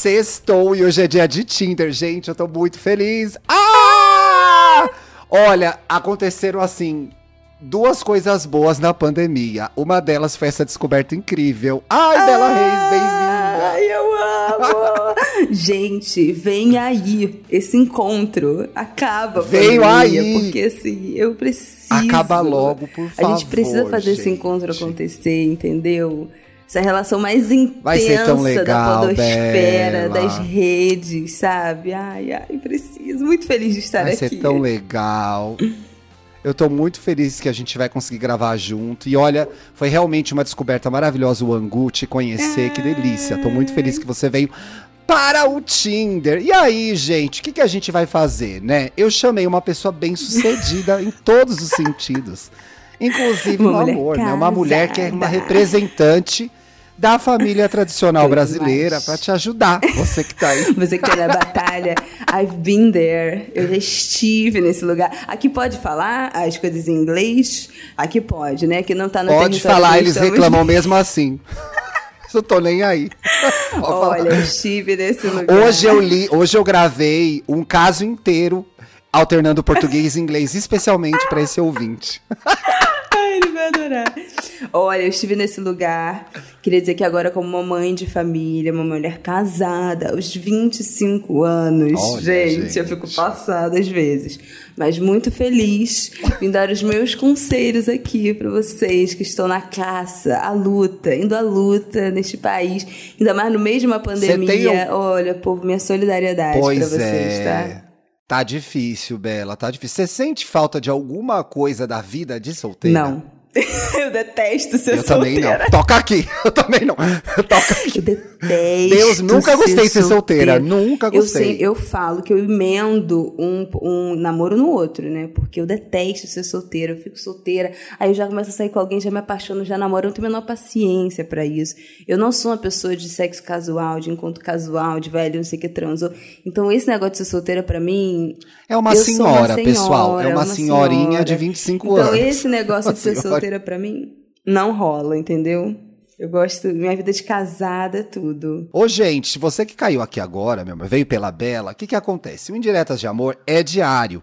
Sextou e hoje é dia de Tinder, gente. Eu tô muito feliz. Ah! Olha, aconteceram assim duas coisas boas na pandemia. Uma delas foi essa descoberta incrível. Ai, Bela Reis, bem-vinda! Ai, eu amo! Gente, vem aí esse encontro. Acaba. Veio pandemia, aí. Porque assim, eu preciso. Acaba logo, por favor. A gente precisa fazer gente. esse encontro acontecer, entendeu? Essa relação mais intensa Vai legal, da podosfera, Bela. das redes, sabe? Ai, ai, preciso. Muito feliz de estar Vai aqui. ser tão legal. Eu tô muito feliz que a gente vai conseguir gravar junto. E olha, foi realmente uma descoberta maravilhosa o Angu te conhecer. Que delícia. Tô muito feliz que você veio para o Tinder. E aí, gente, o que, que a gente vai fazer, né? Eu chamei uma pessoa bem sucedida em todos os sentidos. Inclusive Uma no amor, né? Uma mulher que é uma casada. representante da família tradicional brasileira para te ajudar. Você que tá aí. Você que tá na batalha, I've been there. Eu já estive nesse lugar. Aqui pode falar as coisas em inglês? Aqui pode, né? Que não tá no Pode falar, eles estamos- reclamam mesmo assim. Eu tô nem aí. Falar. Olha, eu estive nesse lugar. Hoje eu li, hoje eu gravei um caso inteiro alternando português e inglês, especialmente para esse ouvinte. Adorar. Olha, eu estive nesse lugar. Queria dizer que agora, como uma mãe de família, uma mulher casada, aos 25 anos. Olha, gente, eu gente. fico passada às vezes. Mas muito feliz em dar os meus conselhos aqui para vocês que estão na caça, à luta, indo à luta neste país. Ainda mais no meio de uma pandemia. um- Olha, povo, minha solidariedade para Pois vocês, é. tá? Tá difícil, Bela, tá difícil. Você sente falta de alguma coisa da vida de solteira? Não. eu detesto ser Eu também solteira. não. Toca aqui. Eu também não. Toca aqui. Eu detesto. Deus, nunca gostei de ser solteira, nunca Eu, gostei. sei- eu falo que eu emendo um, um namoro no outro, né? Porque eu detesto ser solteira, eu fico solteira. Aí eu já começo a sair com alguém, já me apaixono, já namoro. Eu não tenho a menor paciência pra isso. Eu não sou uma pessoa de sexo casual, de encontro casual, de velho, não sei o que transou. Então esse negócio de ser solteira pra mim. É uma eu senhora, uma pessoal. É senhora, uma, senhorinha senhora. de 25 Então anos. esse negócio Uma de ser senhora. solteira pra mim não rola, entendeu? Eu gosto, minha vida de casada é tudo. Ô, gente, você que caiu aqui agora, meu amor, veio pela Bela, o que que acontece? O Indiretas de Amor é diário.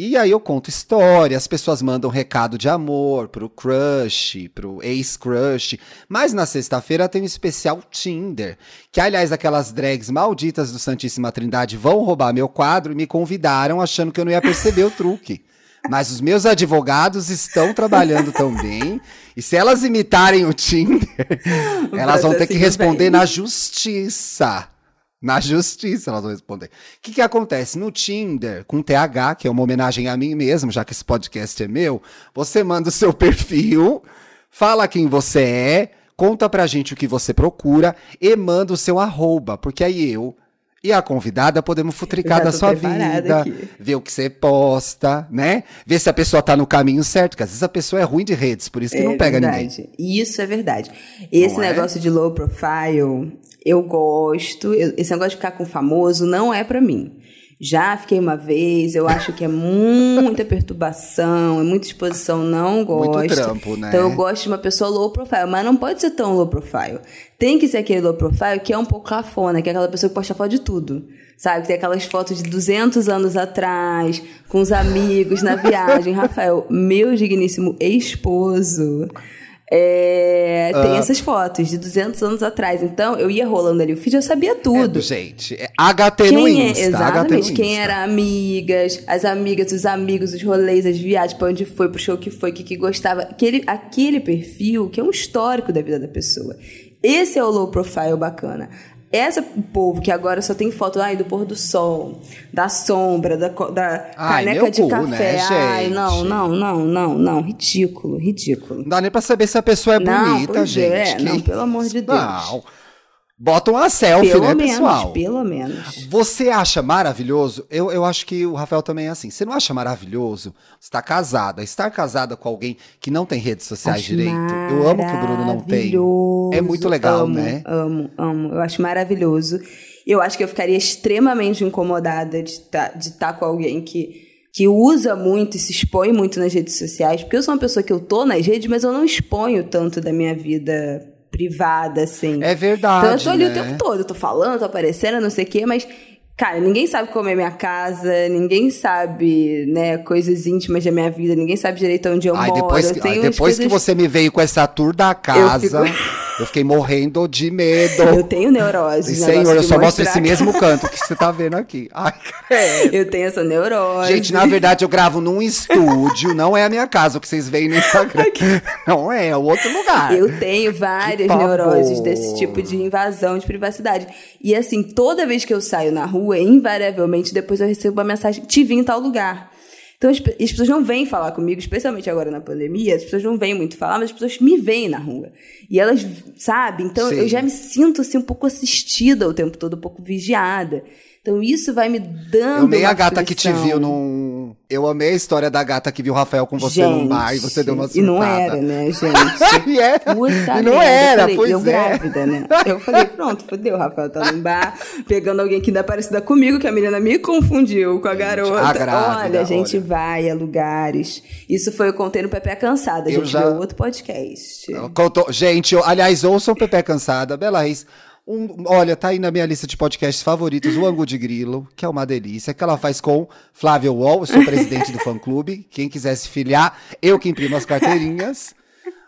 E aí eu conto história, as pessoas mandam recado de amor pro crush, pro ex-crush. Mas na sexta-feira tem um especial Tinder. Que, aliás, aquelas drags malditas do Santíssima Trindade vão roubar meu quadro e me convidaram achando que eu não ia perceber o truque. Mas os meus advogados estão trabalhando também. E se elas imitarem o Tinder, O elas vão ter que responder vem. na justiça. Na justiça elas vão responder. O que, que acontece? No Tinder, com TH, que é uma homenagem a mim mesmo, já que esse podcast é meu, você manda o seu perfil, fala quem você é, conta pra gente o que você procura e manda o seu arroba, porque aí eu e a convidada podemos futricar da sua vida, aqui. ver o que você posta, né? Ver se a pessoa tá no caminho certo, porque às vezes a pessoa é ruim de redes, por isso que é não pega verdade. ninguém. Isso é verdade. Esse Não é? negócio de low profile, eu gosto. Eu- esse negócio de ficar com famoso não é pra mim. Já fiquei uma vez, eu acho que é muita perturbação, é muita exposição, não gosto. Muito trampo, né? Então eu gosto de uma pessoa low profile, mas não pode ser tão low profile. Tem que ser aquele low profile que é um pouco cafona, que é aquela pessoa que posta foto de tudo. Sabe? Que tem aquelas fotos de 200 anos atrás, com os amigos na viagem. Rafael, meu digníssimo esposo, é, tem Ah. essas fotos de 200 anos atrás. Então eu ia rolando ali o feed, eu sabia tudo. É, gente, é HT no Quem Insta. é, exatamente, quem Insta. era amigas, as amigas, os amigos, os rolês, as viagens, pra onde foi, pro show que foi, o que, que gostava. Aquele, aquele perfil que é um histórico da vida da pessoa. Esse é o low profile bacana. Essa o povo que agora só tem foto ai, do pôr do sol, da sombra, da, da Ai, caneca de cu, café. né, ai, não, não, não, não, não. Ridículo, ridículo. Não dá nem pra saber se a pessoa é Não, bonita, pois gente. é, Que não, pelo amor de Deus. Não. Bota uma selfie, pelo né, menos, pessoal? pelo menos. Você acha maravilhoso? Eu, eu acho que o Rafael também é assim. Você não acha maravilhoso estar casada? Estar casada com alguém que não tem redes sociais Acho direito? Eu amo que o Bruno não tem. É muito legal, amo, né? Amo, amo. Eu acho maravilhoso. Eu acho que eu ficaria extremamente incomodada de estar de tá com alguém que, que usa muito e se expõe muito nas redes sociais. Porque eu sou uma pessoa que eu tô nas redes, mas eu não exponho tanto da minha vida privada, assim. É verdade. Então eu tô ali né? o tempo todo, eu tô falando, tô aparecendo, não sei o quê, mas. Cara, ninguém sabe como é minha casa, ninguém sabe, né, coisas íntimas da minha vida, ninguém sabe direito onde eu Ai, moro. depois, eu que- depois que coisas- você me veio com essa tour da casa, eu, fiquei morrendo de medo. Eu tenho neurose. E, Senhor, eu só mostro esse mesmo canto que você tá vendo aqui. Ai, credo. Eu tenho essa neurose. Gente, na verdade, eu gravo num estúdio, não é a minha casa, o que vocês veem no Instagram. Não é, é outro lugar. Eu tenho várias neuroses desse tipo de invasão de privacidade. E assim, toda vez que eu saio na rua, invariavelmente, depois eu recebo uma mensagem: te vi em tal lugar. Então as, as pessoas não vêm falar comigo, especialmente agora na pandemia, as pessoas não vêm muito falar, mas as pessoas me veem na rua. E elas, sabe? Então Sim. eu já me sinto assim um pouco assistida o tempo todo, um pouco vigiada. Então isso vai me dando. Eu amei a gata que te viu num. Eu amei a história da gata que viu o Rafael com você num bar e você deu uma E não surtada. era, né, gente? e, é, Puta e não merda. era, eu falei, pois eu é. grávida, né? Eu falei, pronto, fodeu, o Rafael tá num bar, pegando alguém que ainda é parecida comigo, que a menina me confundiu com a garota. a grávida, olha, a gente olha. vai a lugares. Isso foi eu contei no Pepe Cansada, a gente já- viu outro podcast. Contou- Gente, eu- aliás, ouçam Pepe Cansada, Bela Reis. Um- olha, tá aí na minha lista de podcasts favoritos, o Angu de Grilo, que é uma delícia, que ela faz com Flávio Wall, eu sou presidente do fã-clube. Quem quiser se filiar, eu que imprimo as carteirinhas.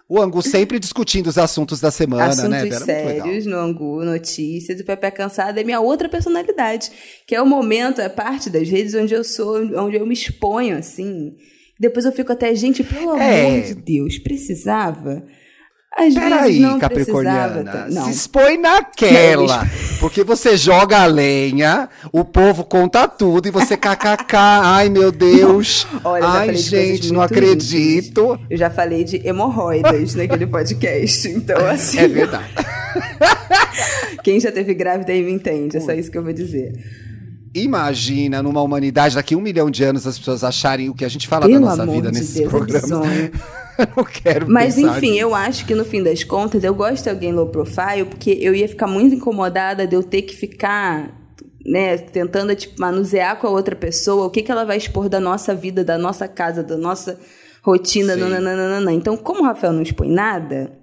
O Angu sempre discutindo os assuntos da semana, Assuntos né, legal. sérios no Angu, notícias, o Pepe é Cansada é minha outra personalidade, que é o momento, é parte das redes onde eu sou, onde eu me exponho, assim. Depois eu fico até, gente, pelo É. amor de Deus, precisava? Às Peraí, não Capricorniana. Não. Se expõe naquela. Porque você joga a lenha, o povo conta tudo e você kkk. Ai, meu Deus. Olha, Ai, gente, não acredito. íntimas. Eu já falei de hemorroidas naquele podcast. Então, assim, É verdade. quem já teve grávida aí me entende. É só isso que eu vou dizer. Imagina numa humanidade daqui a um milhão de anos as pessoas acharem o que a gente fala Pelo da nossa vida de nesses Deus, é programas. não quero Mas enfim, nisso. eu acho que no fim das contas, eu gosto de alguém low profile, porque eu ia ficar muito incomodada de eu ter que ficar, né, tentando tipo, manusear com a outra pessoa o que, que ela vai expor da nossa vida, da nossa casa, da nossa rotina, nananana. Então, como o Rafael não expõe nada,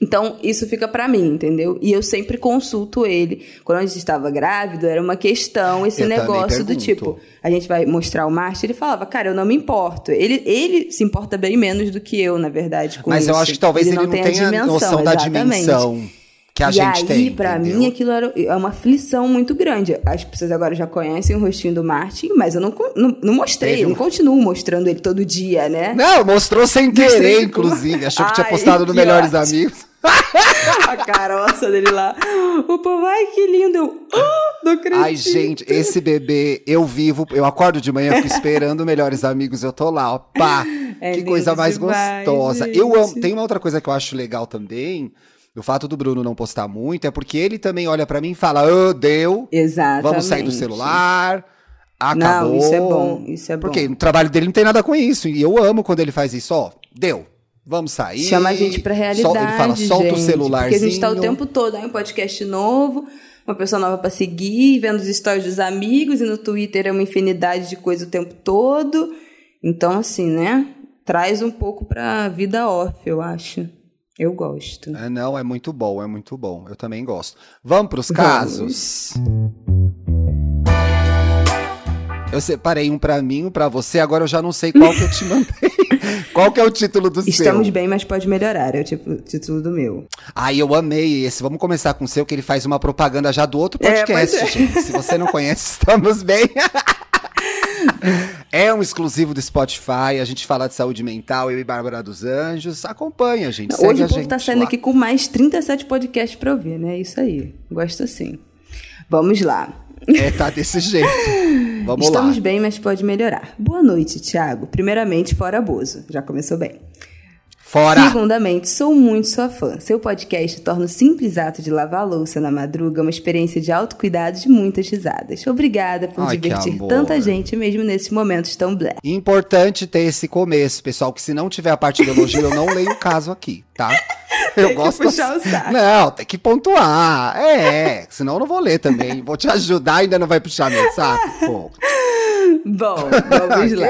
então isso fica pra mim, entendeu? E eu sempre consulto ele. Quando a gente estava grávido, era uma questão, esse Eu negócio do tipo, a gente vai mostrar o Marte, ele falava, cara, eu não me importo. Ele, ele se importa bem menos do que eu, na verdade, com Mas eu isso. acho que talvez ele, não, tem a tenha dimensão, noção da exatamente. dimensão que a e gente aí, tem. pra entendeu? mim, aquilo era é uma aflição muito grande. As pessoas agora já conhecem o rostinho do Martin, mas eu não, não, não mostrei, um- não continuo mostrando ele todo dia, né? Não, mostrou sem Mostrei, querer, tipo, inclusive. Achou que tinha postado no Melhores ótimo. Amigos. a caroça dele lá. O povo, ai, que lindo. Eu, ah, não acredito. Ai, gente, esse bebê, eu vivo, eu acordo de manhã, fico esperando Melhores Amigos, eu tô lá, ó, pá. É que coisa mais demais, gostosa. gente. Eu amo, tem uma outra coisa que eu acho legal também, o fato do Bruno não postar muito, é porque ele também olha pra mim e fala, ô, deu, Exatamente. vamos sair do celular, acabou. Não, isso é bom, isso é bom. Porque no trabalho dele não tem nada com isso, e eu amo quando ele faz isso, ó, deu. Vamos sair. Chama a gente pra realidade. Sol- ele fala, solta gente, o celularzinho. Porque a gente tá o tempo todo aí um podcast novo, uma pessoa nova pra seguir, vendo os stories dos amigos, e no Twitter é uma infinidade de coisa o tempo todo. Então, assim, né? Traz um pouco pra vida off, eu acho. Eu gosto. É, não, é muito bom, é muito bom. Eu também gosto. Vamos pros Vamos. casos? Eu separei um pra mim, um pra você, agora eu já não sei qual que eu te mandei. qual que é o título do Estamos seu? bem, mas pode melhorar. É o tipo, título do meu. Ai, eu amei esse. Vamos começar com o seu, que ele faz uma propaganda já do outro É, podcast, é. gente. Se você não conhece, estamos bem. É um exclusivo do Spotify, a gente fala de saúde mental, eu e Bárbara dos Anjos. Acompanha, gente. segue Hoje a o povo gente tá saindo lá. aqui com mais 37 podcasts pra ouvir, né? Isso aí. Gosto assim. Vamos lá. É, tá desse jeito. Vamos Estamos lá. bem, mas pode melhorar. Boa noite, Thiago. Primeiramente, fora Bozo. Já começou bem. Fora! Segundamente, sou muito sua fã. Seu podcast torna o simples ato de lavar a louça na madruga uma experiência de autocuidado de muitas risadas. Obrigada por Ai, que divertir tanta gente, mesmo nesses momentos tão blé. Importante ter esse começo, pessoal, que se não tiver a parte do elogio, eu não leio o caso aqui, tá? Eu Tem que gosto puxar o saco. Não, tem que pontuar. É, senão eu não vou ler também. Vou te ajudar, ainda não vai puxar meu saco, pô. Bom, vamos lá.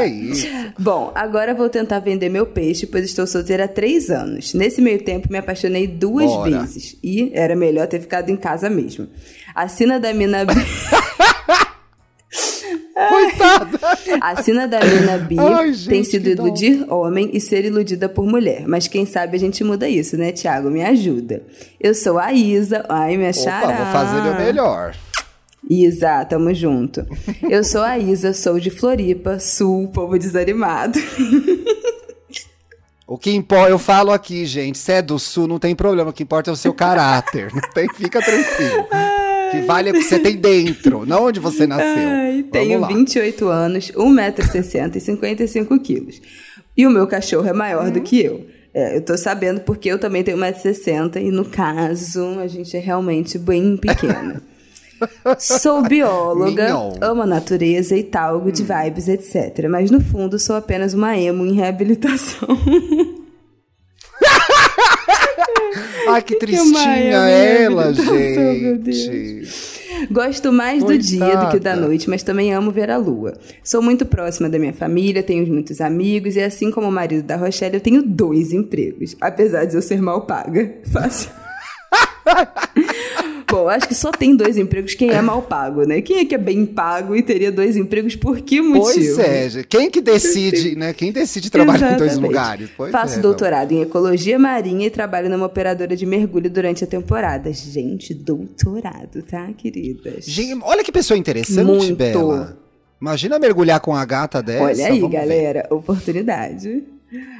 Bom, agora vou tentar vender meu peixe, pois estou solteira há três anos. Nesse meio tempo, me apaixonei duas Bora. vezes. E era melhor ter ficado em casa mesmo. A sina da mina B. Coitada! A sina da mina bi Ai, gente, tem sido iludir homem e ser iludida por mulher. Mas quem sabe a gente muda isso, né, Tiago? Me ajuda. Eu sou a Isa. Ai, minha Opa, chará. vou fazer o melhor. Isa, tamo junto. Eu sou a Isa, sou de Floripa, Sul, povo desanimado. O que importa, eu falo aqui, gente, se é do sul, não tem problema. O que importa é o seu caráter. Não tem, fica tranquilo. O que vale é o que você tem dentro, não onde você nasceu. Ai, tenho lá. 28 anos, 1,60m e 55 quilos. E o meu cachorro é maior Uhum. do que eu. É, eu tô sabendo porque eu também tenho 1,60m e no caso a gente é realmente bem pequena. Sou bióloga, amo a natureza e tal, Hum. good vibes, etc. Mas no fundo sou apenas uma emo em reabilitação. Ai, que Que tristinha ela, gente. Gosto mais do dia do que da Coitada. noite, mas também amo ver a lua. Sou muito próxima da minha família, tenho muitos amigos e assim como o marido da Rochelle, eu tenho dois empregos, apesar de eu ser mal paga. Fácil. Bom, acho que só tem dois empregos quem é mal pago, né? Quem é que é bem pago e teria dois empregos por que motivo? Pois é, quem que decide, né? Quem decide trabalhar em dois Exatamente. lugares? Pois Faço é, doutorado em ecologia marinha e trabalho numa operadora de mergulho durante a temporada. Gente, doutorado, tá, queridas? Gente, olha que pessoa interessante, Muito. Bela. Imagina mergulhar com a gata dessa. Olha aí, vamos ver. galera, oportunidade.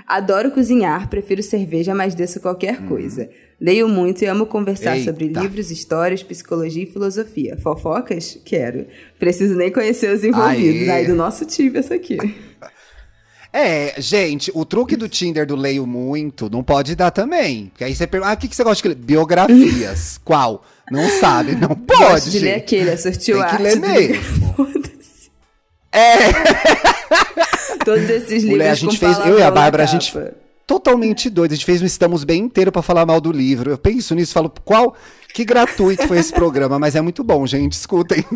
Adoro cozinhar, prefiro cerveja, mas desço qualquer coisa. Leio muito e amo conversar Hum. Eita. sobre livros, histórias, psicologia e filosofia. Fofocas? Quero. Preciso nem conhecer os envolvidos. Aê. Aí do nosso time essa aqui. É, gente, o truque do Tinder do leio muito não pode dar também. Porque aí você pergunta, ah, o que, que você gosta de ler? Biografias. Qual? Não sabe, não pode, Gosto de ler aquele, a sortiu Tem que ler do- mesmo. Foda-se. É, Todos esses livros Mulher, a gente fez- eu e a Bárbara, a gente- totalmente doido. A gente fez um Estamos Bem inteiro pra falar mal do livro. Eu penso nisso falo, qual? Que gratuito foi esse programa, mas é muito bom, gente. Escutem.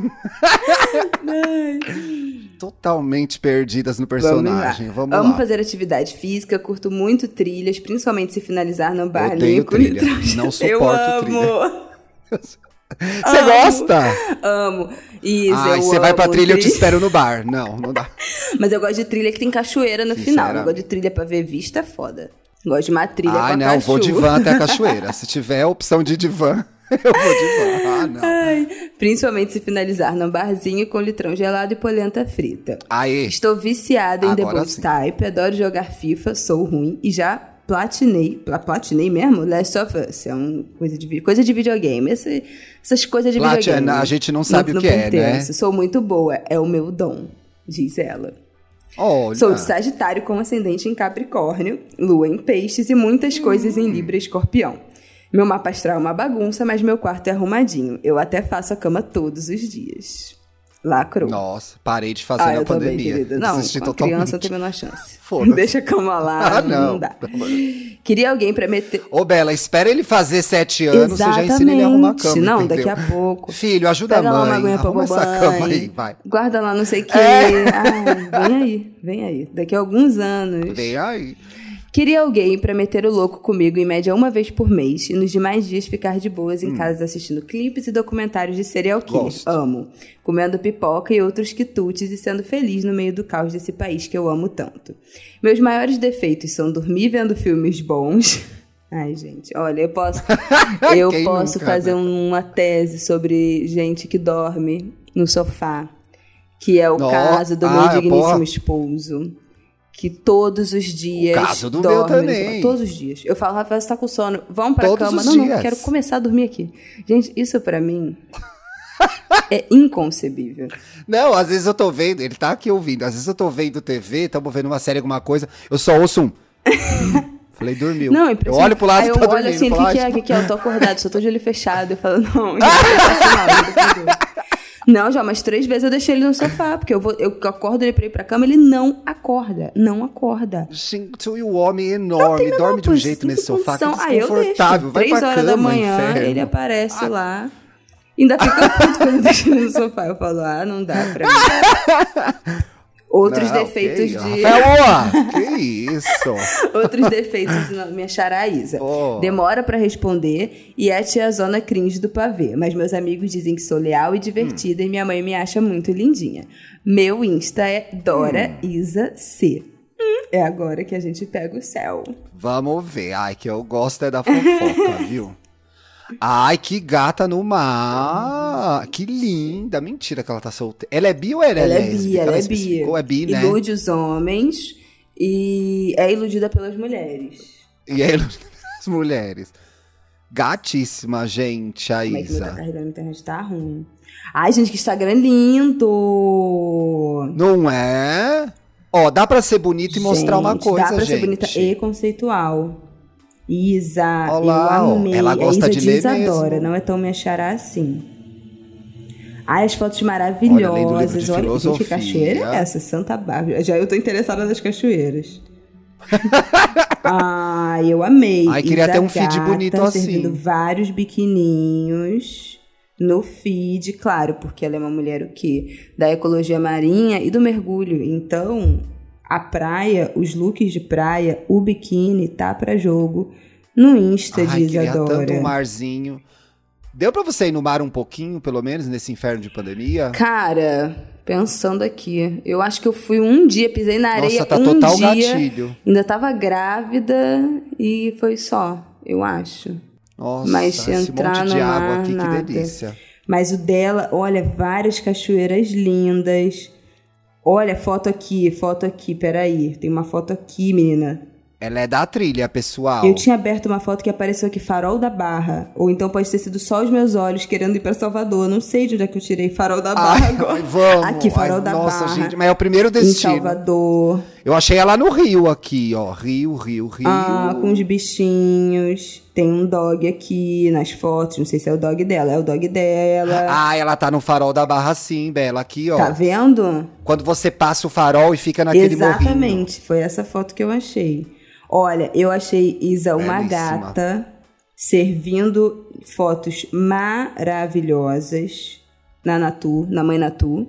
Totalmente perdidas no personagem. Vamos, Amo lá. fazer atividade física, curto muito trilhas, principalmente se finalizar no bar Odeio Lincoln. trilha. Não eu suporto amo. Você gosta? Amo. Isso, Ai, eu você vai pra trilha, eu te espero no bar. Não, não dá. Mas eu gosto de trilha que tem cachoeira no final. Eu gosto de trilha pra ver vista, é foda. Gosto de uma trilha Ai, com a não, vou de van até a cachoeira. Se tiver a opção de ir de van, eu vou de van. Ah, não. Ai, principalmente se finalizar num barzinho com litrão gelado e polenta frita. Aê. Estou viciada em The Agora Bold sim. Type, adoro jogar FIFA, sou ruim e já platinei, pla- platinei mesmo? Last of Us, é uma coisa de, coisa de videogame, Esse- essas coisas de Platina, videogame. a gente não sabe Muito o que é, né? Sou muito boa, é o meu dom, diz ela. Olha. Sou de Sagitário com ascendente em Capricórnio, lua em Peixes e muitas coisas em Libra e Escorpião. Meu mapa astral é uma bagunça, mas meu quarto é arrumadinho. Eu até faço a cama todos os dias. Lacrou. Nossa, parei de fazer Ah, na eu também, pandemia. querida. Não, Desisti com a criança tem a menor chance. Foda-se. Deixa a cama lá, Ah, não. não. dá. Queria alguém pra meter... Ô, Bela, espera ele fazer sete anos, você já ensina ele a arrumar a cama, Não, entendeu? daqui a pouco. Filho, ajuda Pega a lá uma mãe, aguinha pra arruma essa cama aí, vai. Guarda lá não sei o quê. É. Ai, vem aí, vem aí. Daqui a alguns anos. Vem aí. Queria alguém pra meter o louco comigo em média uma vez por mês e nos demais dias ficar de boas em casa assistindo clipes e documentários de serial killer. Hum. Amo. Comendo pipoca e outros quitutes e sendo feliz no meio do caos desse país que eu amo tanto. Meus maiores defeitos são dormir vendo filmes bons. Ai, gente, olha, eu posso eu Quem posso nunca, fazer né? uma tese sobre gente que dorme no sofá, que é o caso do Ah, meu digníssimo porra. esposo. Que todos os dias. caso do dorme também. Todos os dias. Eu falo, Rafael, você tá com sono. Vamos pra Todos cama. Não, não, dias. quero começar a dormir aqui. Gente, isso pra mim é inconcebível. Não, às vezes eu tô vendo, ele tá aqui ouvindo, às vezes eu tô vendo TV, tamo vendo uma série, alguma coisa, eu só ouço um. Falei, dormiu. Não, eu olho pro lado e eu tá olho dormindo. assim, o que, que "Ah, é? O que, que é? Eu tô acordado, só tô de olho fechado. Eu falo, não, já passa mal, já perdeu. Não, já umas três vezes eu deixei ele no sofá, porque eu, vou, eu acordo ele pra ir pra cama, ele não acorda. Não acorda. Gente, e o homem é enorme, dorme de um jeito não nesse sofá que é condição. Ah, eu deixo. desconfortável. Vai Três horas cama, da manhã, inferno. ele aparece Ah. lá. Ainda fica puto quando eu deixo no sofá. Eu falo, ah, não dá pra mim. Outros Não, defeitos que, de. Rafael, que isso? Outros defeitos na minha charaísa. Oh. Demora pra responder e é a tiazona cringe do pavê. Mas meus amigos dizem que sou leal e divertida e minha mãe me acha muito lindinha. Meu Insta é Dora Isa C. Hum, é agora que a gente pega o céu. Vamos ver. Ai, que eu gosto é da fofoca, viu? Ai, que gata no mar. Que linda. Mentira que ela tá solteira. Ela é bi ou ela, Ela é bi, ela é bi. É bi, né? Ilude os homens e é iludida pelas mulheres. E é iludida as mulheres. Gatíssima, gente, a Como é Isa. carreira na internet tá ruim? Ai, gente, que Instagram lindo! Não é? Ó, dá pra ser bonito e mostrar uma Gente, coisa, Dá pra gente. ser bonita e conceitual. Isa, Olá, eu amei. ela gosta Isa de ler Isadora, mesmo. não é tão me achará assim. Ai, as fotos Olha, maravilhosas. Olha, gente, que cachoeira é essa? Santa Bárbara. Já eu tô interessada nas cachoeiras. Ai, eu amei. Ai, queria Isa ter um feed gata, bonito assim. servindo vários biquininhos no feed, claro, porque ela é uma mulher o quê? Da ecologia marinha e do mergulho. Então, a praia, os looks de praia, o biquíni tá pra jogo no Insta Ai, de queria tanto um marzinho. Deu pra você ir no mar um pouquinho, pelo menos, nesse inferno de pandemia? Cara, pensando aqui, eu acho que eu fui um dia, pisei na areia Nossa, tá um total dia, gatilho. ainda tava grávida e foi só, eu acho. Nossa, Mas esse entrar monte no de água mar, aqui, nada. que delícia. Mas o dela, olha, várias cachoeiras lindas. Olha, foto aqui, foto aqui, peraí. Tem uma foto aqui, menina. Ela é da trilha, pessoal. Eu tinha aberto uma foto que apareceu aqui, Farol da Barra. Ou então pode ter sido só os meus olhos querendo ir pra Salvador. Não sei de onde é que eu tirei Farol da Barra Ai, agora. vamos. Aqui, Farol Ai, da nossa, Barra. gente, mas é o primeiro Em destino. Salvador. Eu achei ela no Rio aqui, ó. Rio, Rio, Rio. Ah, com os bichinhos. Tem um dog aqui nas fotos. Não sei se é o dog dela. É o dog dela. Ah, ela tá no farol da Barra sim, Bela, aqui, ó. Tá vendo? Quando você passa o farol e fica naquele morrinho. Exatamente, foi essa foto que eu achei. Olha, eu achei Isa uma Belíssima. gata servindo fotos maravilhosas na Natu, na Mãe Natu.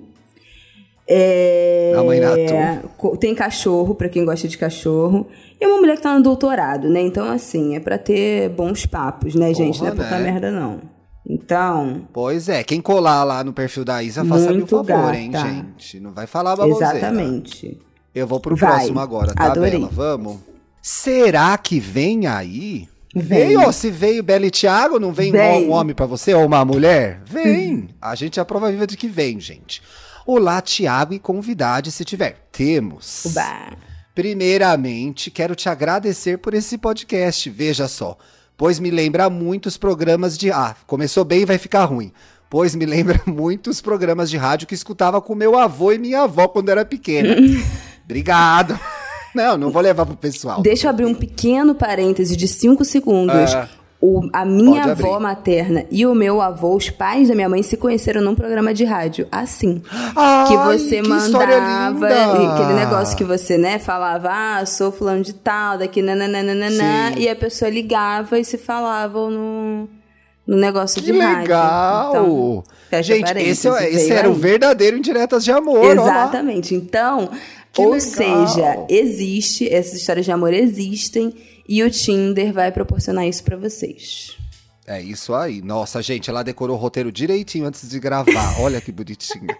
É, Na Mãe Tem cachorro, pra quem gosta de cachorro. E é uma mulher que tá no doutorado, né? Então, assim, é pra ter bons papos, né, gente? Não é Porra, pouca né? merda, não. Então, Pois é, quem colar lá no perfil da Isa, faça-me um Muito favor, hein, gata. gente. Não vai falar baboseira. exatamente. Eu vou pro Vai. próximo agora, tá, Adorei. Bela? Vamos? Será que vem aí? Vem. Veio, se veio Bela e Thiago, não vem, Vem. um homem pra você ou uma mulher? Vem. A gente é a prova viva de que vem, gente. Olá, Thiago e convidade, se tiver. Temos. Uba. Primeiramente, quero te agradecer por esse podcast, veja só. Pois me lembra muitos programas de. Ah, começou bem e vai ficar ruim. Pois me lembra muitos programas de rádio que escutava com meu avô e minha avó quando era pequena. Obrigado. Não, não vou levar pro pessoal. Deixa eu abrir um pequeno parêntese de 5 segundos. Ah. O- a minha avó materna e o meu avô, os pais da minha mãe, se conheceram num programa de rádio. Assim. Ai, que você que mandava. Aquele negócio que você, né, falava, ah, sou fulano de tal, daqui, nananana, e a pessoa ligava e se falavam no, no negócio Que de rádio. legal! Então, fecha Gente, esse, é- esse era o aí. verdadeiro Indiretas de Amor. Exatamente. Então, Que ou legal. seja, existe, essas histórias de amor existem e o Tinder vai proporcionar isso pra vocês. É isso aí. Nossa, gente, ela decorou o roteiro direitinho antes de gravar. Olha que bonitinha.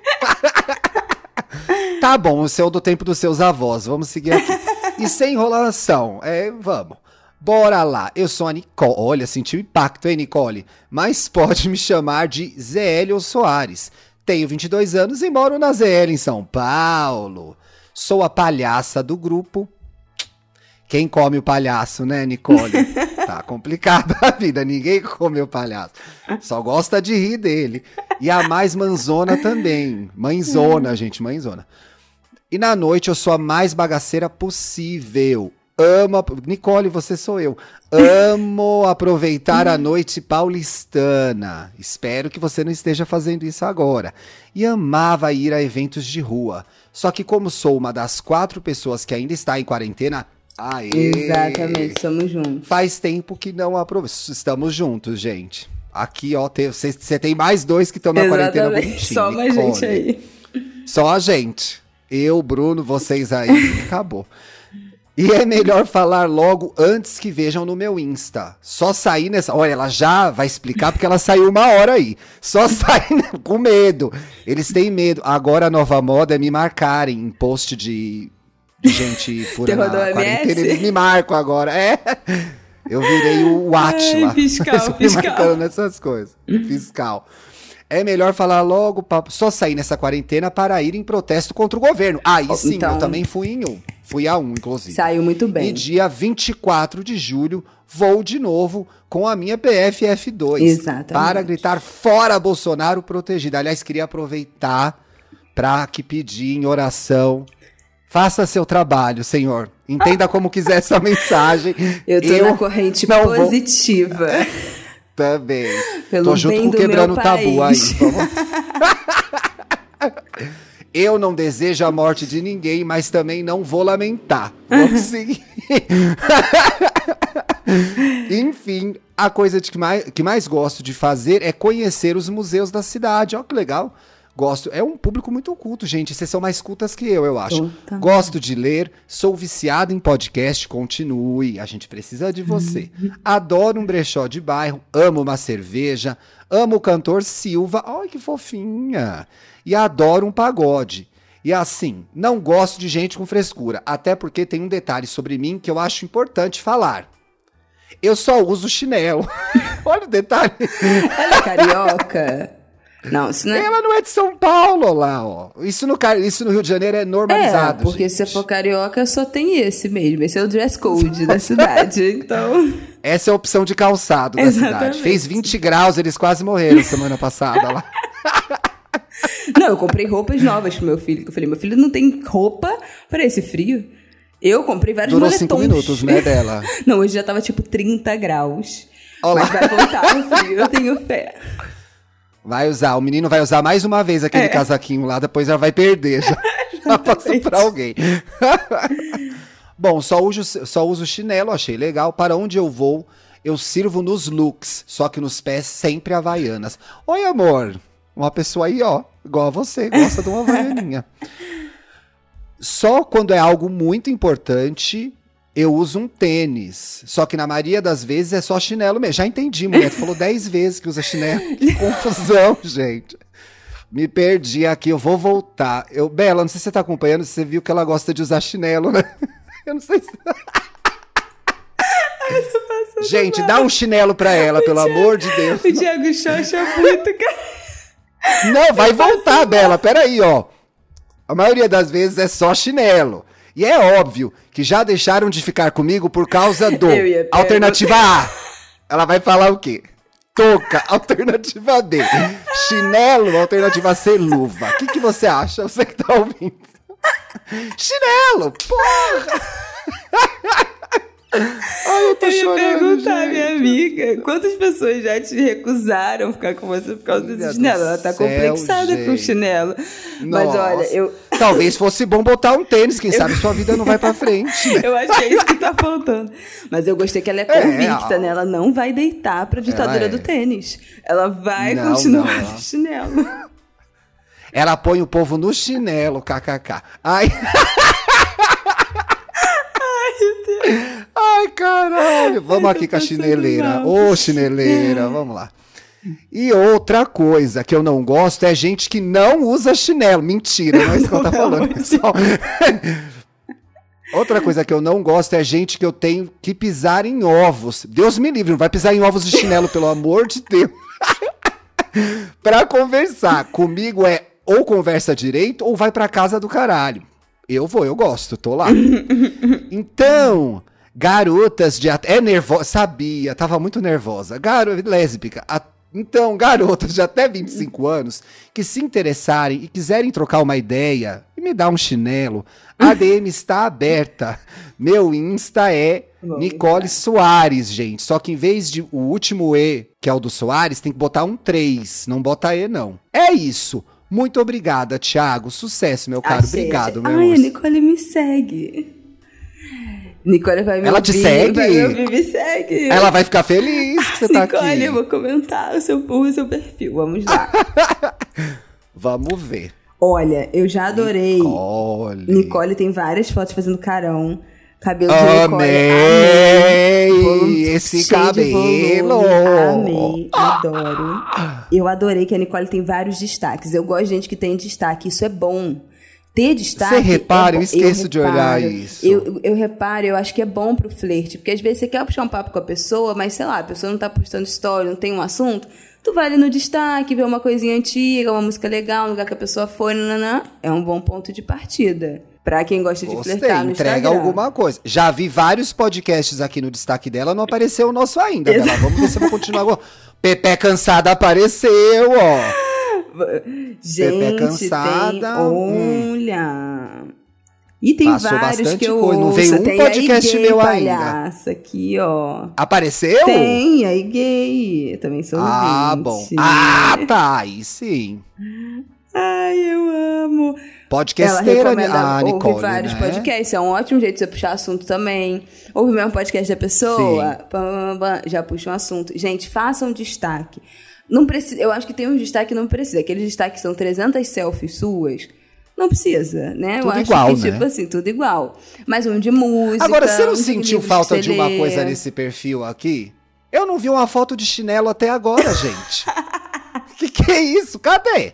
tá bom, o seu do tempo dos seus avós. Vamos seguir aqui. E sem enrolação, é, vamos. Bora lá. Eu sou a Nicole. Olha, senti o impacto, hein, Nicole? Mas pode me chamar de Zélio Soares. Tenho 22 anos e moro na ZL em São Paulo. Sou a palhaça do grupo quem come o palhaço, né, Nicole? Tá complicada a vida, ninguém come o palhaço. Só gosta de rir dele. E a mais manzona também. Mãezona, gente, mãezona. E na noite eu sou a mais bagaceira possível. Amo. Nicole, você sou eu. Amo aproveitar a noite paulistana. Espero que você não esteja fazendo isso agora. E amava ir a eventos de rua. Só que, como sou uma das quatro pessoas que ainda está em quarentena. Aê! Exatamente, somos juntos. Faz tempo que não aproveito. Estamos juntos, gente. Aqui, ó, você tem mais dois que estão na Exatamente. quarentena bonitinho. Só mais gente aí. Só a gente. Eu, Bruno, vocês aí, acabou. E é melhor falar logo antes que vejam no meu Insta. Só sair nessa. Olha, ela já vai explicar porque ela saiu uma hora aí. Só sair com medo. Eles têm medo. Agora a nova moda é me marcarem em post de, de gente furando a quarentena. Eles me marcam agora. É. Eu virei o Atila. Fiscal, fiscal. nessas coisas. Fiscal. É melhor falar logo, só sair nessa quarentena para ir em protesto contra o governo. Aí sim, então... eu também fui em um. Fui a um, inclusive. Saiu muito bem. E dia 24 de julho, vou de novo com a minha PFF2. Exatamente. Para gritar fora Bolsonaro protegido. Aliás, queria aproveitar para que pedir em oração. Faça seu trabalho, Senhor. Entenda como quiser essa mensagem. Eu tô eu na corrente positiva. Vou... Também. Pelo tô junto com quebrando o tabu aí. Vamos... Eu não desejo a morte de ninguém, mas também não vou lamentar. Vamos seguir. Enfim, a coisa de que, mais, que mais gosto de fazer é conhecer os museus da cidade. Olha que legal. Gosto. É um público muito culto, gente. Vocês são mais cultas que eu, eu acho. Puta. Gosto de ler, sou viciado em podcast. Continue, a gente precisa de você. Adoro um brechó de bairro, amo uma cerveja, amo o cantor Silva. Ai, que fofinha e adoro um pagode. E assim, não gosto de gente com frescura, até porque tem um detalhe sobre mim que eu acho importante falar. Eu só uso chinelo. Olha o detalhe. Olha, carioca. Não, não é... Ela não é de São Paulo lá, ó. Isso no, isso no Rio de Janeiro é normalizado. É, porque gente. se for carioca, só tem esse mesmo. Esse é o dress code da cidade. Então. Essa é a opção de calçado da Exatamente. cidade. Fez 20 graus, eles quase morreram semana passada lá. Não, eu comprei roupas novas pro meu filho. Eu falei, meu filho não tem roupa para esse frio. Eu comprei vários Durou moletons. cinco minutos, né, dela? não, hoje já tava tipo 30 graus. Olá. Mas vai voltar o frio, eu tenho fé. Vai usar, o menino vai usar mais uma vez aquele é. casaquinho lá, depois já vai perder. Já, já passou pra alguém. Bom, só uso, só uso chinelo, achei legal. Para onde eu vou, eu sirvo nos looks, só que nos pés sempre havaianas. Oi, amor. Uma pessoa aí, ó, igual a você, gosta de uma havaianinha. Só quando é algo muito importante, eu uso um tênis. Só que na maioria das vezes é só chinelo mesmo. Já entendi, mulher. Tu falou dez vezes que usa chinelo. Que confusão, gente. Me perdi aqui, eu vou voltar. Eu, Bela, não sei se você tá acompanhando, você viu que ela gosta de usar chinelo, né? Eu não sei se. Gente, dá um chinelo pra ela, o pelo Thiago, amor de Deus. O Thiago Xoxa muito, cara. Não, vai voltar, Bela. Peraí, ó. A maioria das vezes é só chinelo. E é óbvio que já deixaram de ficar comigo por causa do alternativa A. Ela vai falar o quê? Toca, alternativa D. Chinelo, alternativa C, luva. O que, que você acha? Você que tá ouvindo? Chinelo, porra! Ai, eu tô eu chorando. ia perguntar, gente. minha amiga, quantas pessoas já te recusaram ficar com você por causa desse chinelo? Ela tá céu, complexada gente. com o chinelo. Nossa. Mas olha, eu. Talvez fosse bom botar um tênis, quem eu... sabe sua vida não vai pra frente. Né? eu acho que é isso que tá faltando. Mas eu gostei que ela é convicta, é, né? Ela não vai deitar pra ditadura é. do tênis. Ela vai não, continuar não, de chinelo. Ela põe o povo no chinelo, kkk. Ai. Ai, caralho. Vamos aqui com a chineleira. Ô, oh, chineleira, vamos lá. E outra coisa que eu não gosto é gente que não usa chinelo. Mentira, não é isso que eu tá falando, pessoal. Outra coisa que eu não gosto é gente que eu tenho que pisar em ovos. Deus me livre, não vai pisar em ovos de chinelo, pelo amor de Deus. pra conversar comigo é ou conversa direito ou vai pra casa do caralho. Eu vou, eu gosto, tô lá. Então, garotas de até. É nervosa, sabia, tava muito nervosa. Garota lésbica. A, então, garotas de até 25 anos que se interessarem e quiserem trocar uma ideia e me dar um chinelo, a DM está aberta. Meu Insta é Nicole Soares, gente. Só que em vez de o último E, que é o do Soares, tem que botar um 3. Não bota E, não. É isso. Muito obrigada, Thiago. Sucesso, meu caro. Achei, Obrigado, meu Ai, a Nicole me segue. Nicole vai me Ela ouvir, te segue? Vai me, ouvir, me segue. Ela vai ficar feliz que você tá Nicole, aqui? eu vou comentar o seu, o seu perfil. Vamos lá. Vamos ver. Olha, eu já adorei. Nicole. Nicole tem várias fotos fazendo carão. Cabelo de Nicole. Amei Volume esse cabelo. Amei, adoro. Eu adorei que a Nicole tem vários destaques. Eu gosto de gente que tem destaque. Isso é bom. Ter destaque. Você repara, é eu esqueço de olhar isso. Eu, eu, eu reparo, eu acho que é bom pro flerte. Porque às vezes você quer puxar um papo com a pessoa, mas sei lá, a pessoa não tá postando story, não tem um assunto. Tu vai ali no destaque, vê uma coisinha antiga, uma música legal, um lugar que a pessoa foi, nananã. É um bom ponto de partida. Pra quem gosta de Gostei, flertar no entrega Instagram. alguma coisa. Já vi vários podcasts aqui no destaque dela, não apareceu o nosso ainda, Bela. Vamos ver se eu vou continuar agora. Pepe Cansada apareceu, ó. Gente, cansada, tem... hum. olha. E tem Passou vários que eu coisa, não veio um tem podcast gay meu ainda. aqui, ó. Apareceu? Tem, aí gay. Eu também sou Ah, ouvinte. bom. Ah, tá. Aí sim. Ai, eu amo. Ela Podcasteira, recomenda a ouvir Nicole, vários né? podcasts. É um ótimo jeito de você puxar assunto também. Ouvir o mesmo podcast da pessoa. Sim. pam, pam, pam, já puxa um assunto. Gente, façam destaque. Não precisa, eu acho que tem um destaque que não precisa. Aqueles destaques que são 300 selfies suas. Não precisa, né? eu Tudo acho igual, que, né? tipo assim, tudo igual. Mas um de música. Agora, você não de sentiu falta de você uma coisa nesse perfil aqui? Eu não vi uma foto de chinelo até agora, gente. que que é isso? Cadê?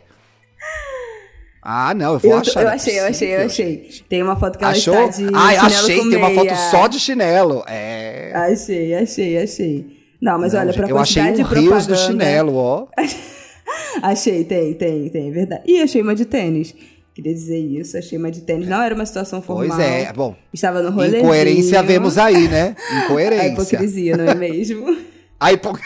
Ah, não, eu vou Eu, achar. eu achei, eu achei, eu achei. Tem uma foto que ela Achou? está de Ai, chinelo achei, com tem uma foto meia. só de chinelo. É. Achei, achei, achei. Não, mas Não, olha, pra eu achei quantidade um de rios do chinelo, ó. Achei, tem, tem, tem, é verdade. E achei uma de tênis. Queria dizer isso, achei uma de tênis. Não era uma situação formal. Pois é, bom. Estava no rolezinho. Incoerência vemos aí, né? A Incoerência. hipocrisia, não é mesmo? A hipo...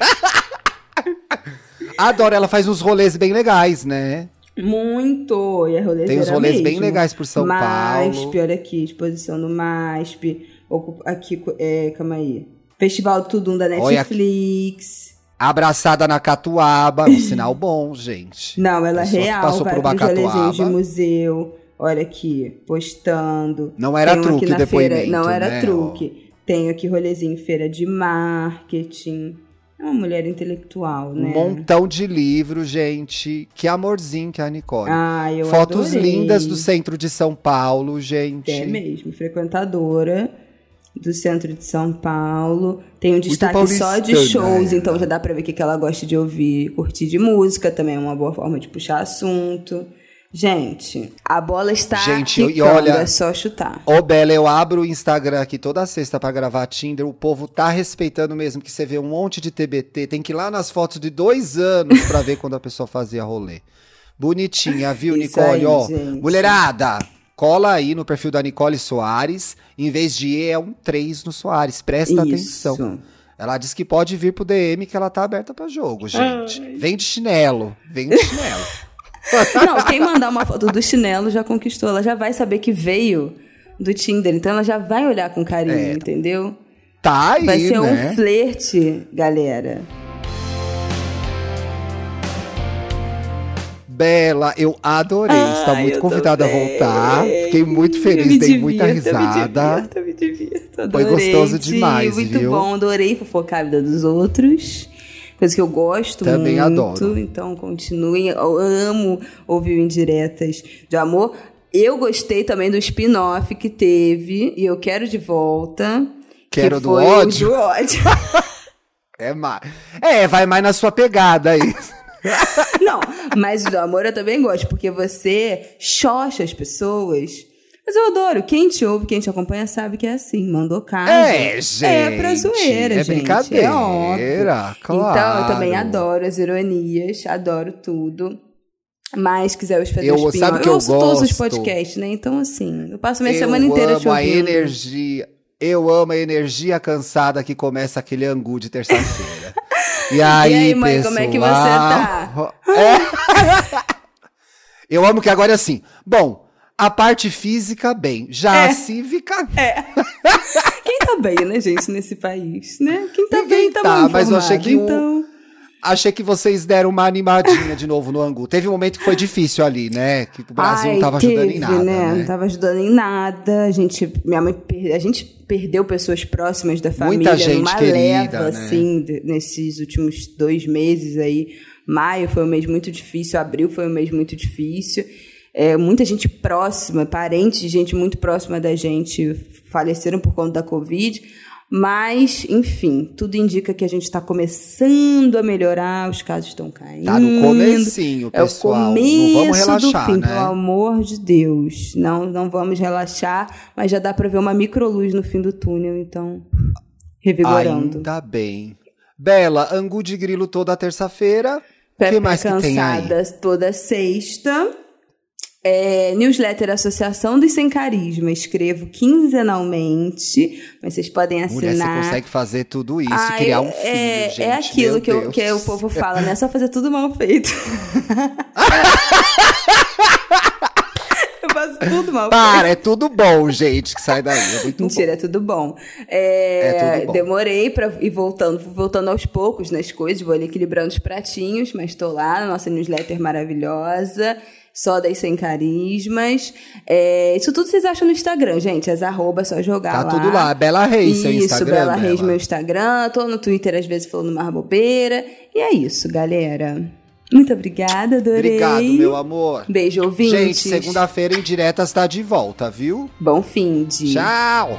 Adoro, ela faz uns rolês bem legais, né? Muito! E a rolezeira Tem uns rolês bem mesmo. legais por São MASP, Paulo. olha aqui, exposição no MASP. Aqui, é, calma aí. Festival Tudum da Olha Netflix. Abraçada na catuaba, um sinal bom, gente. Não, ela é real, passou vai por uma rolezinhos de catuaba. museu. Olha aqui, postando. Não era Tenho truque o na depoimento, Não era né? truque. Tenho aqui rolezinho feira de marketing. É uma mulher intelectual, Um né? montão de livros, gente. Que amorzinho que é a Nicole. Ah, eu Fotos adorei. lindas do centro de São Paulo, gente. É mesmo, frequentadora do centro de São Paulo. Tem um destaque só de paulistana, shows, então já dá pra ver o que ela gosta de ouvir. Curtir de música também é uma boa forma de puxar assunto. Gente, a bola está Gente, e quicando, olha- é só chutar. Ô, Bela, eu abro o Instagram aqui toda sexta pra gravar Tinder. O povo tá respeitando mesmo, que você vê um monte de TBT. Tem que ir lá nas fotos de dois anos pra ver quando a pessoa fazia rolê. Bonitinha, viu, Isso Nicole? aí, Ó, gente. mulherada, cola aí no perfil da Nicole Soares. Em vez de E, é um 3 no Soares. Presta atenção. Isso. Ela disse que pode vir pro DM que ela tá aberta pra jogo, gente. Vem de chinelo, vem de chinelo. Não, quem mandar uma foto do chinelo já conquistou. Ela já vai saber que veio do Tinder. Então ela já vai olhar com carinho, É. entendeu? Tá aí, Vai ser né? um flerte, galera. Bela, eu adorei. Você tá Ai, muito convidada a voltar. Fiquei muito feliz, dei muita divirto, eu me risada. divirto, eu me divirto. Foi gostoso demais, Muito viu? bom, adorei fofocar a vida dos outros. Coisa que eu gosto Também muito. adoro. Então continuem. Eu amo ouvir indiretas de amor. Eu gostei também do spin-off que teve. E eu quero de volta. Quero que do ódio? Do ódio. É, mais. é, vai mais na sua pegada aí. Não, mas do amor eu também gosto, porque você xoxa as pessoas. Mas eu adoro. Quem te ouve, quem te acompanha, sabe que é assim. Mandou casa. É, gente. É pra zoeira, é gente. brincadeira, É óbvio. claro. Então, eu também adoro as ironias, adoro tudo. Mas quiser fazer Eu- o spin sabe o que eu ouço todos os gosto? podcasts, né? Então, assim, eu passo minha eu semana inteira te amo a ouvindo. energia. Eu amo a energia cansada que começa aquele angu de terça-feira. E aí, aí, mãe, como é que você pessoal? É. Eu amo que agora é assim. Bom, a parte física, bem. Já É. a cívica, Quem tá bem, né, gente, nesse país, né? Quem tá Ninguém bem tá, tá, mas eu achei que o- então... Achei que vocês deram uma animadinha de novo no Angu. Teve um momento que foi difícil ali, né? Que o Brasil Ai, não tava teve, ajudando em nada. Né? Né? Não tava ajudando em nada. A gente, minha mãe, a gente perdeu pessoas próximas da família Muita gente numa querida, leva, né? assim, nesses últimos dois meses aí. Maio foi um mês muito difícil, abril foi um mês muito difícil. É, muita gente próxima, parentes de gente muito próxima da gente faleceram por conta da Covid. Mas, enfim, tudo indica que a gente está começando a melhorar, os casos estão caindo. Tá no comecinho, É o pessoal. começo não vamos relaxar, do fim, né? pelo amor de Deus. Não, não vamos relaxar, mas já dá pra ver uma microluz no fim do túnel, então revigorando. Ainda bem. Bela, Angu de Grilo toda terça-feira. Pepe que mais que tem aí? toda sexta. É, newsletter Associação dos Sem Carisma. Escrevo quinzenalmente, mas vocês podem Mulher, você assinar. consegue fazer tudo isso, criar um é- filho, é, gente. é aquilo que, eu- que o povo fala, né? É só fazer tudo mal feito. eu faço tudo mal feito. Para, é tudo bom, gente, que sai daí. É muito Mentira, é tudo bom. É, É tudo bom. Demorei pra ir voltando, voltando aos poucos nas coisas, vou ali equilibrando os pratinhos, mas tô lá na nossa newsletter maravilhosa. Só das sem carismas. É, isso tudo vocês acham no Instagram, gente. As arrobas, só jogar Tá lá. tudo lá. Bela Reis, seu Isso, Instagram, Bela Reis, meu Instagram. Tô no Twitter, às vezes, falando uma bobeira. E é isso, galera. Muito obrigada, adorei. Obrigado, meu amor. Beijo, ouvintes. Gente, segunda-feira em diretas tá de volta, viu? Bom fim de... Tchau!